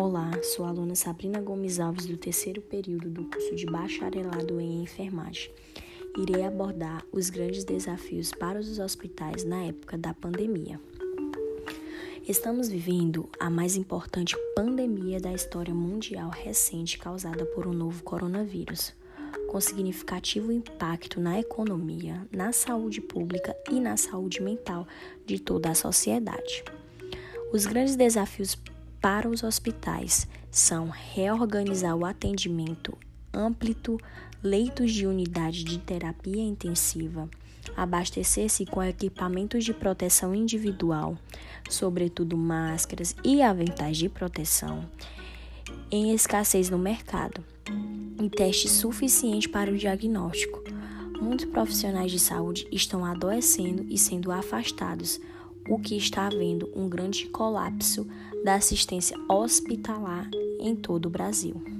Olá, sou a aluna Sabrina Gomes Alves do terceiro período do curso de bacharelado em enfermagem. Irei abordar os grandes desafios para os hospitais na época da pandemia. Estamos vivendo a mais importante pandemia da história mundial recente causada por um novo coronavírus, com significativo impacto na economia, na saúde pública e na saúde mental de toda a sociedade. Os grandes desafios para os hospitais são reorganizar o atendimento amplo, leitos de unidade de terapia intensiva, abastecer-se com equipamentos de proteção individual, sobretudo máscaras e aventais de proteção, em escassez no mercado, e teste suficiente para o diagnóstico. Muitos profissionais de saúde estão adoecendo e sendo afastados o que está havendo um grande colapso da assistência hospitalar em todo o Brasil.